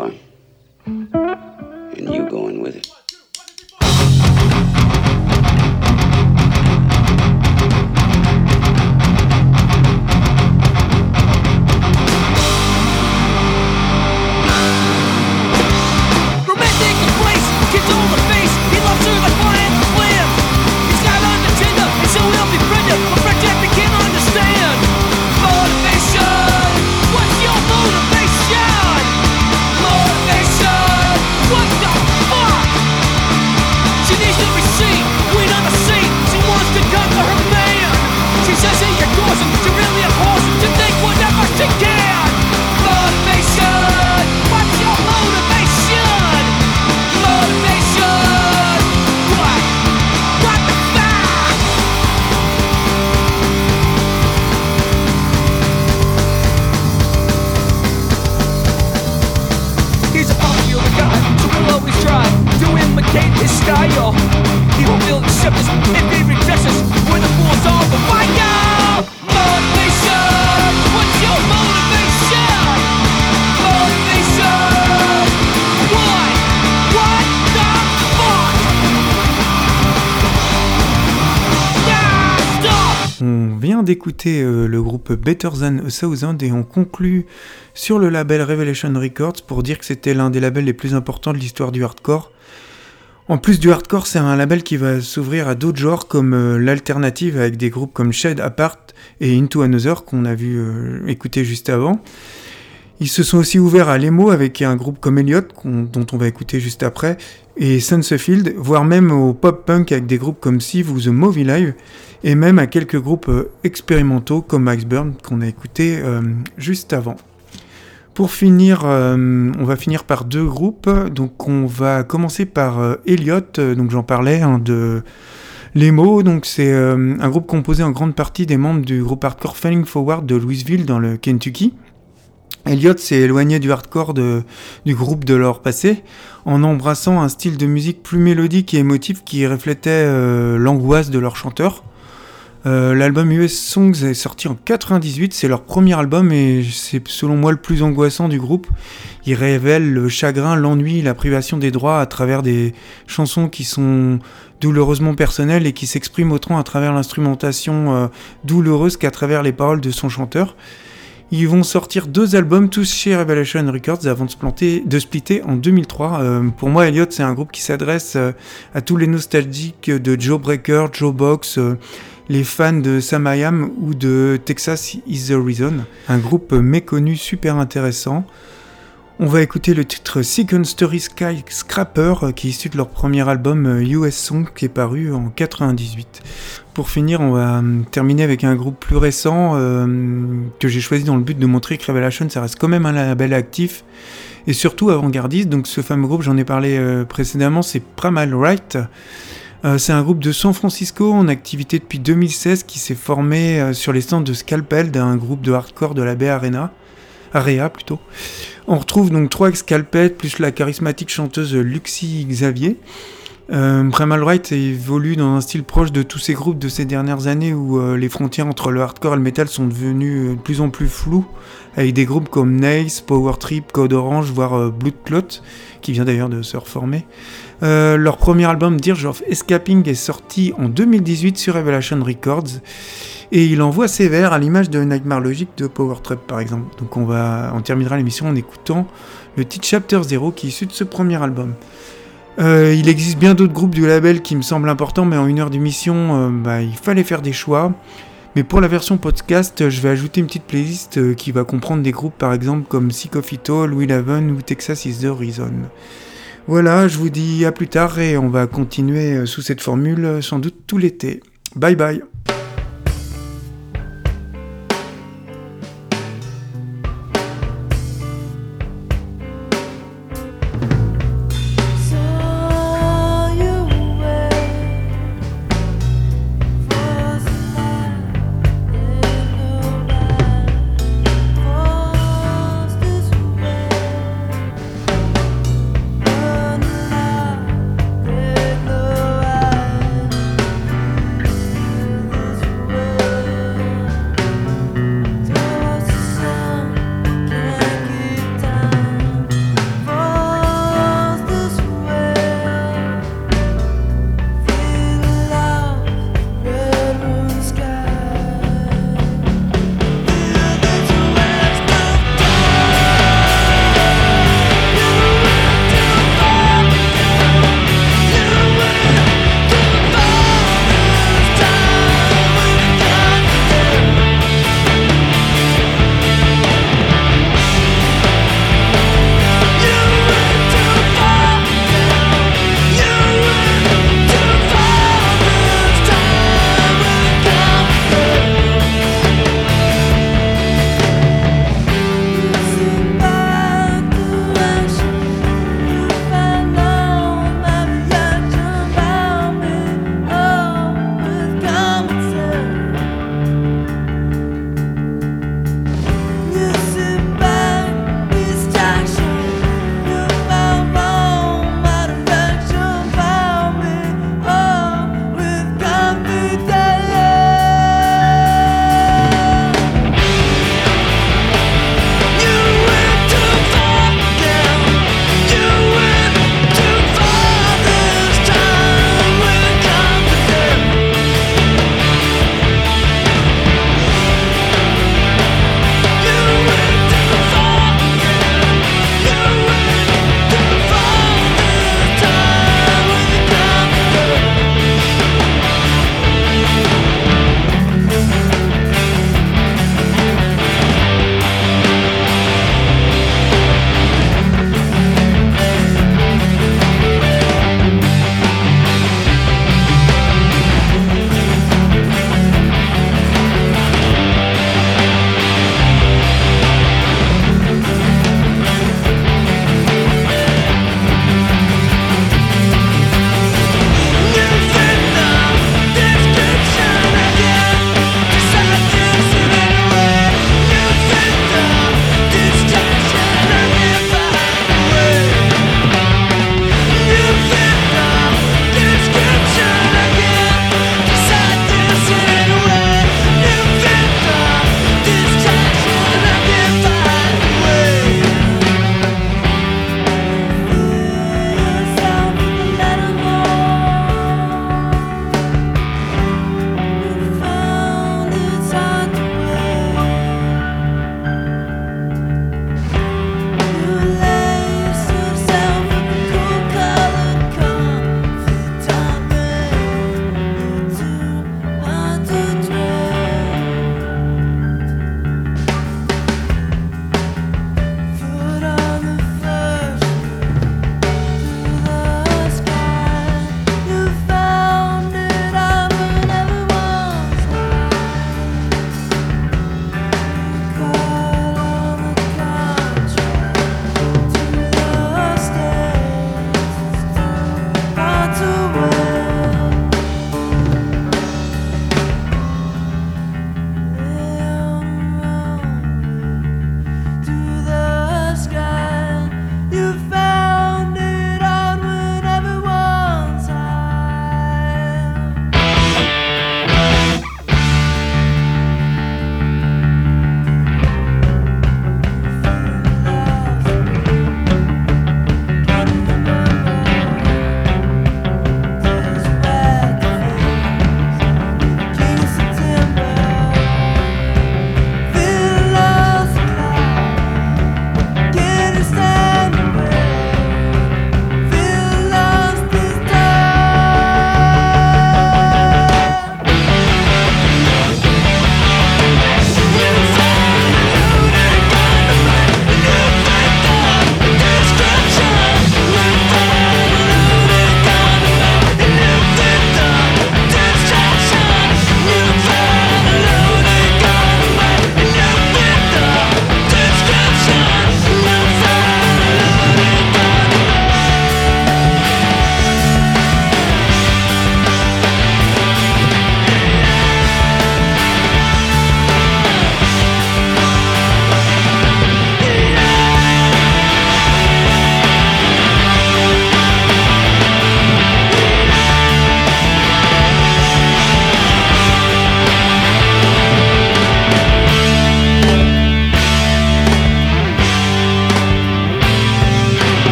is d'écouter euh, le groupe Better Than a Thousand et on conclut sur le label Revelation Records pour dire que c'était l'un des labels les plus importants de l'histoire du hardcore. En plus du hardcore, c'est un label qui va s'ouvrir à d'autres genres comme euh, l'alternative avec des groupes comme Shed Apart et Into Another qu'on a vu euh, écouter juste avant. Ils se sont aussi ouverts à l'emo avec un groupe comme Elliott, qu'on- dont on va écouter juste après, et Sunsefield, voire même au pop-punk avec des groupes comme Sieve ou The Movie Live, et même à quelques groupes euh, expérimentaux comme Max Burn qu'on a écouté euh, juste avant. Pour finir, euh, on va finir par deux groupes. Donc on va commencer par Elliott, euh, donc j'en parlais, de l'emo. Donc c'est un groupe composé en grande partie des membres du groupe hardcore Falling Forward de Louisville dans le Kentucky. Elliott s'est éloigné du hardcore du groupe de leur passé en embrassant un style de musique plus mélodique et émotif qui reflétait euh, l'angoisse de leur chanteur. Euh, L'album US Songs est sorti en 98, c'est leur premier album et c'est selon moi le plus angoissant du groupe. Il révèle le chagrin, l'ennui, la privation des droits à travers des chansons qui sont douloureusement personnelles et qui s'expriment autant à travers l'instrumentation euh, douloureuse qu'à travers les paroles de son chanteur. Ils vont sortir deux albums, tous chez Revelation Records, avant de se splitter en 2003. Euh, pour moi, Elliott, c'est un groupe qui s'adresse euh, à tous les nostalgiques de Joe Breaker, Joe Box, euh, les fans de Sam I Am ou de Texas Is the Reason. Un groupe méconnu, super intéressant. On va écouter le titre Second Story Sky Scrapper, qui est issu de leur premier album US Song, qui est paru en 98. Pour finir, on va euh, terminer avec un groupe plus récent euh, que j'ai choisi dans le but de montrer que Revelation, ça reste quand même un label actif et surtout avant-gardiste. Donc ce fameux groupe, j'en ai parlé euh, précédemment, c'est Primal Right. C'est un groupe de San Francisco en activité depuis 2016 qui s'est formé sur les stands de Scalpel d'un groupe de hardcore de la Bay Arena. Area plutôt. On retrouve donc trois ex-Scalpel plus la charismatique chanteuse Luxie Xavier. Euh, Primal Right évolue dans un style proche de tous ces groupes de ces dernières années où euh, les frontières entre le hardcore et le metal sont devenues euh, de plus en plus floues, avec des groupes comme Nails, Power Trip, Code Orange, voire euh, Blood Clot, qui vient d'ailleurs de se reformer. Euh, leur premier album Dirge of Escaping est sorti en 2018 sur Revelation Records et il envoie sévère à l'image de Nightmare Logic de Power Trip par exemple. Donc on va on terminera l'émission en écoutant le titre Chapter Zero qui est issu de ce premier album. Euh, il existe bien d'autres groupes du label qui me semblent importants, mais en une heure d'émission, euh, bah, il fallait faire des choix. Mais pour la version podcast, je vais ajouter une petite playlist euh, qui va comprendre des groupes par exemple comme Sick of It All, Will ou Texas Is the Reason. Voilà, je vous dis à plus tard et on va continuer sous cette formule sans doute tout l'été. Bye bye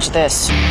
watch this.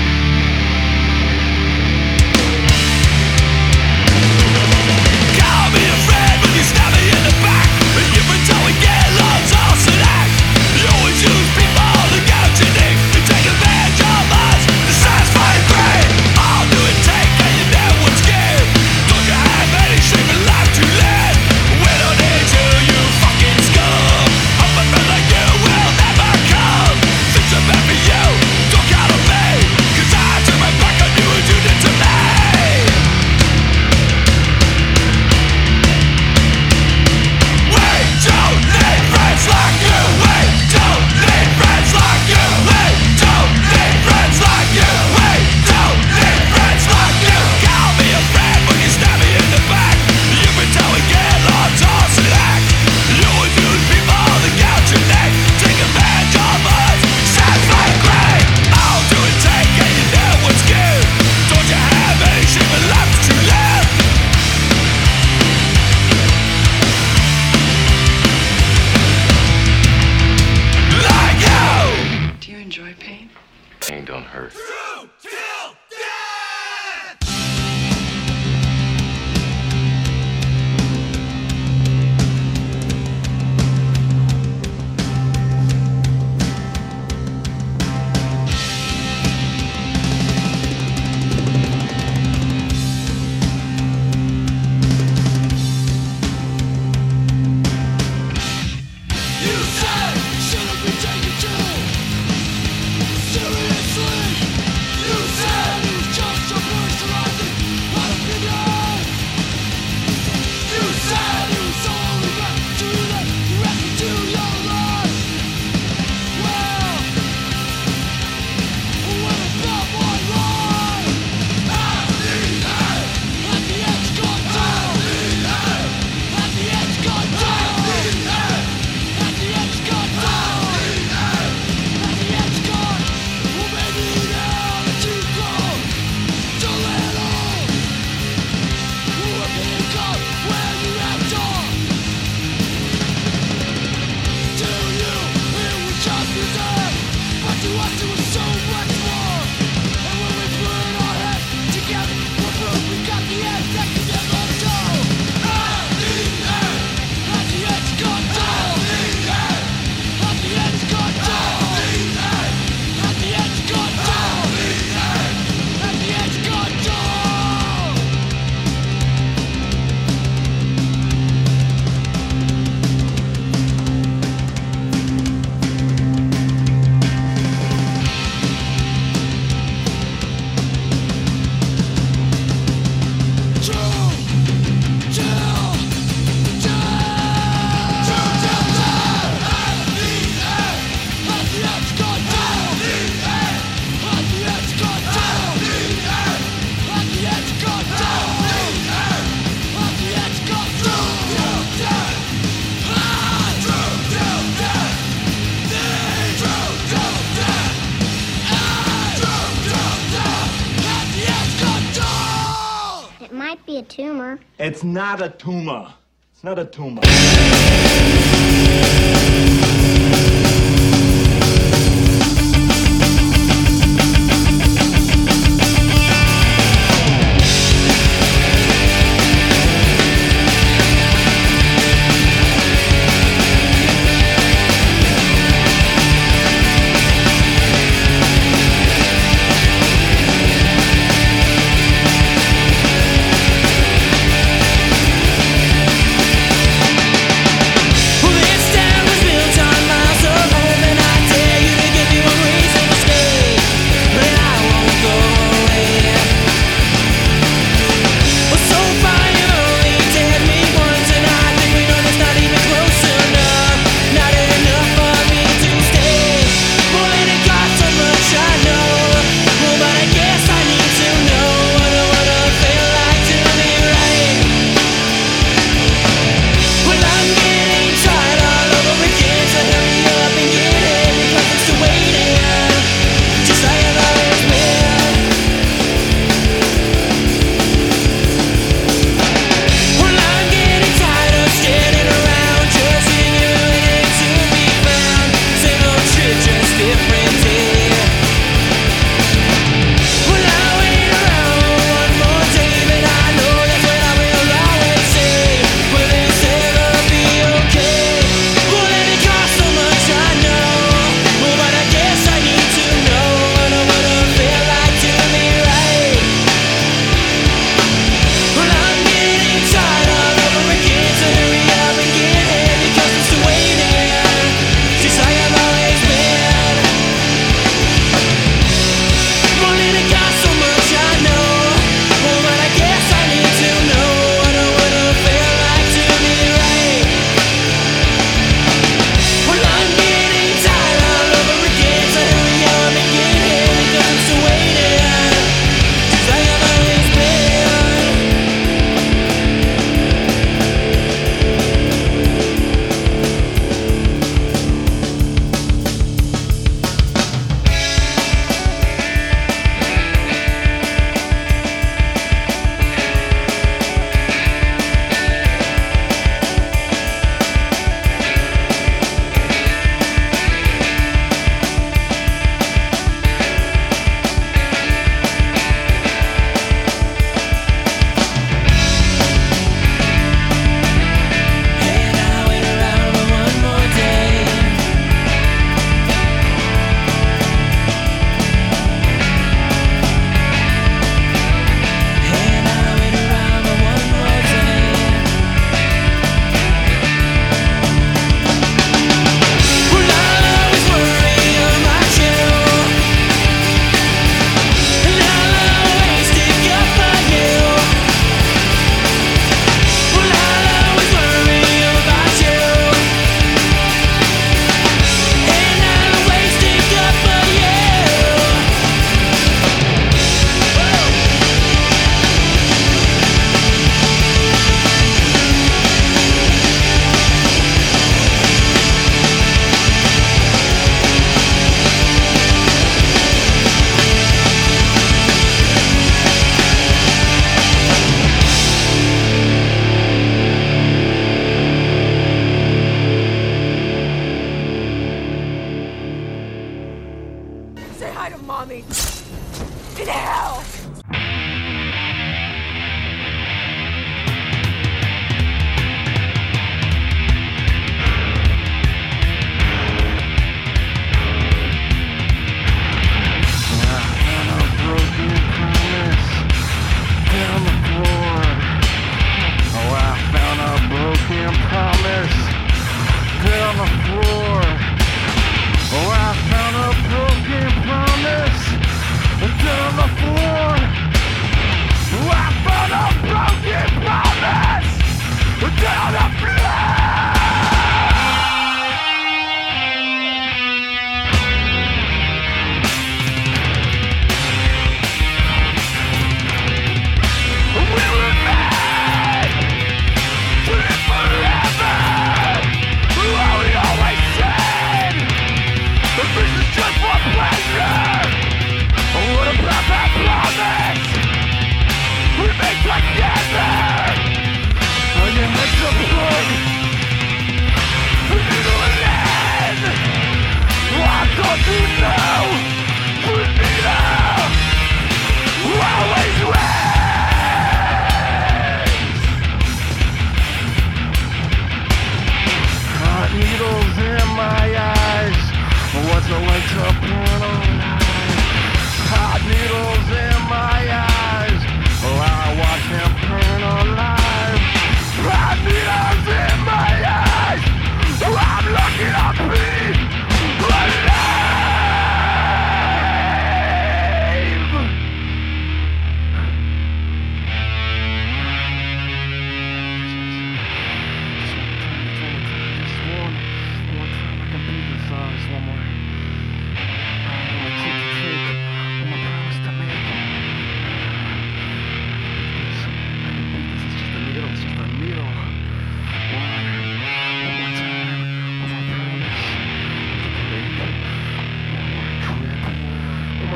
It's not a tumor. It's not a tumor.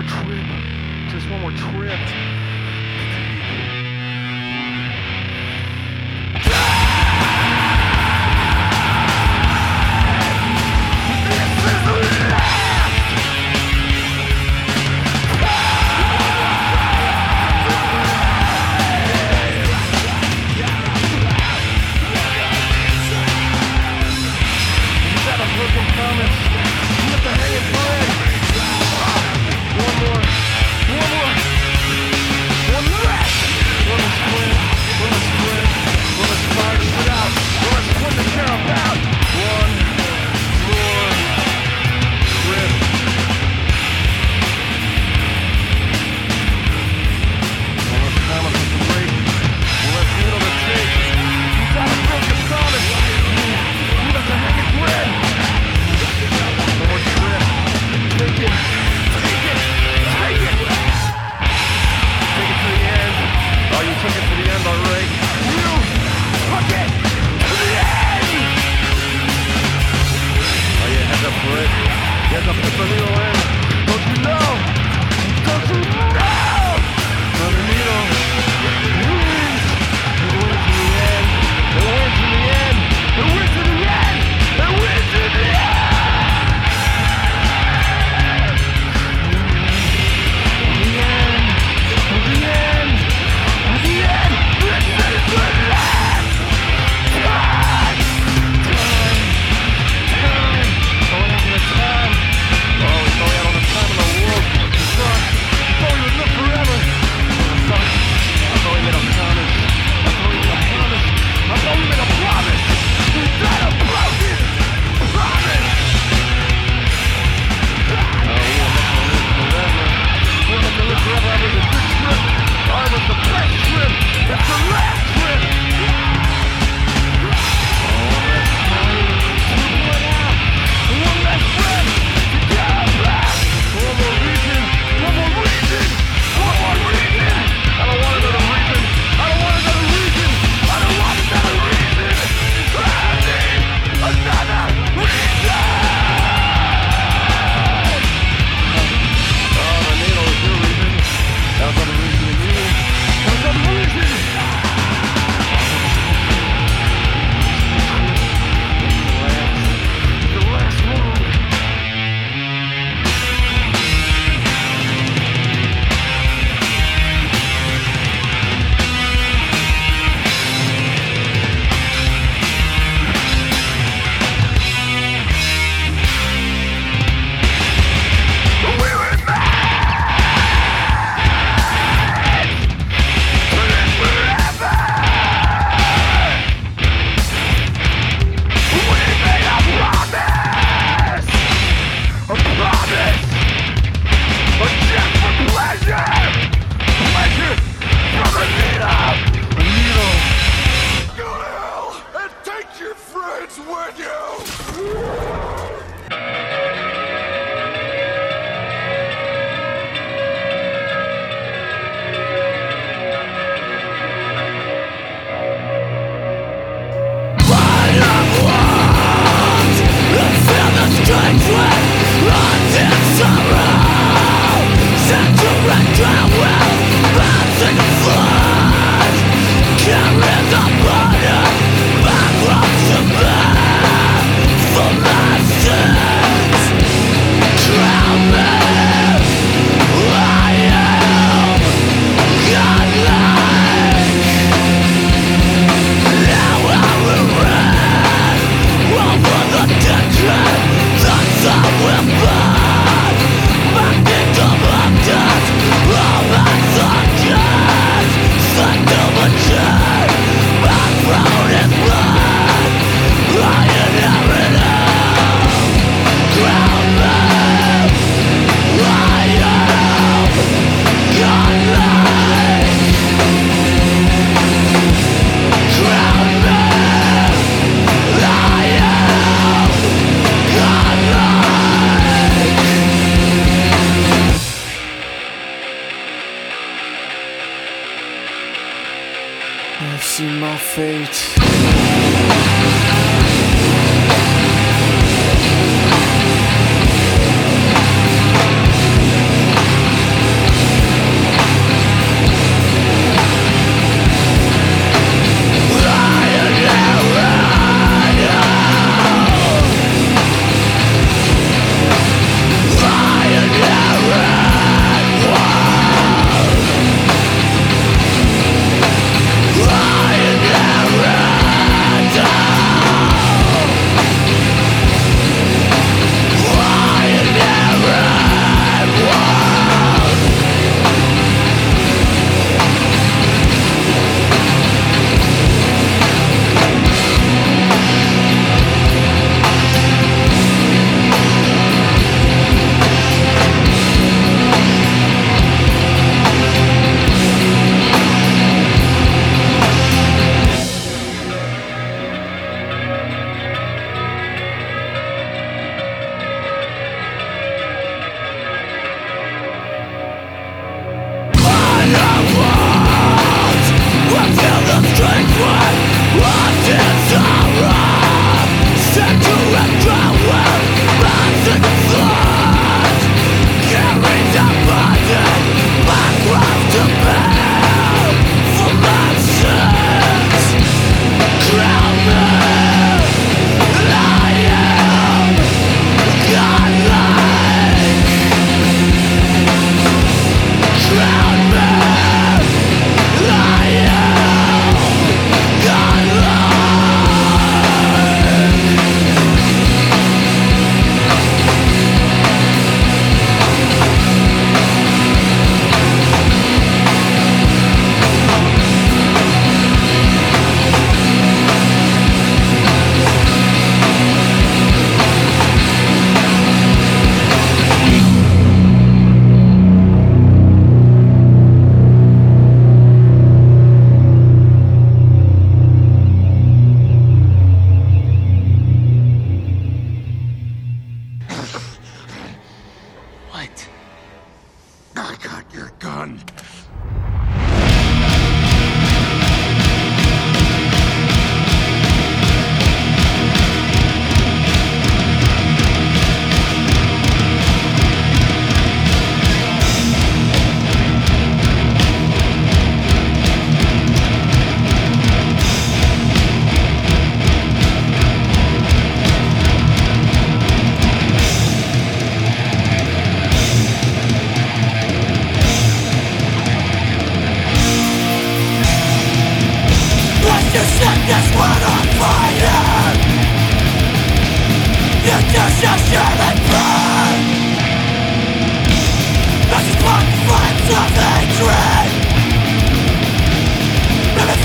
More trip. Just one more trip.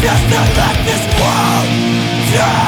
just to let this world die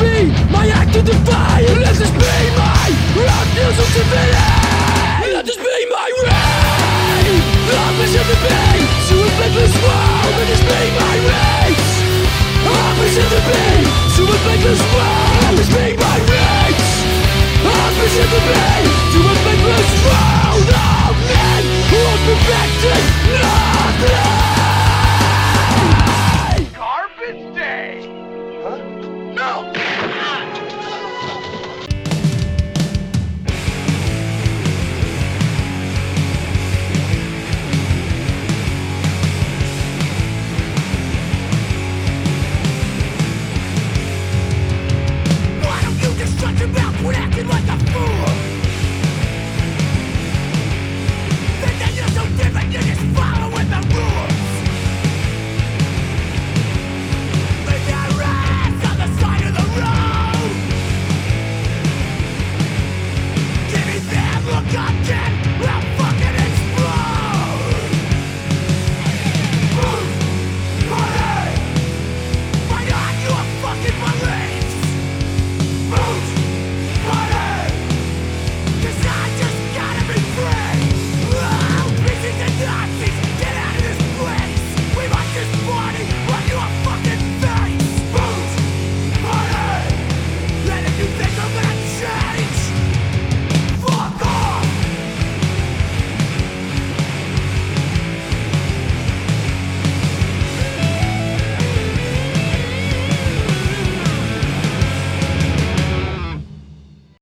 be my act to defy And let this be my refusal to civility And let this be my rage Love is in the bay To a faithless world Let this be my rage. Love is in the bay To a faithless world Let this be my rage. Love is in the bay To a faithless world Of men who are perfected now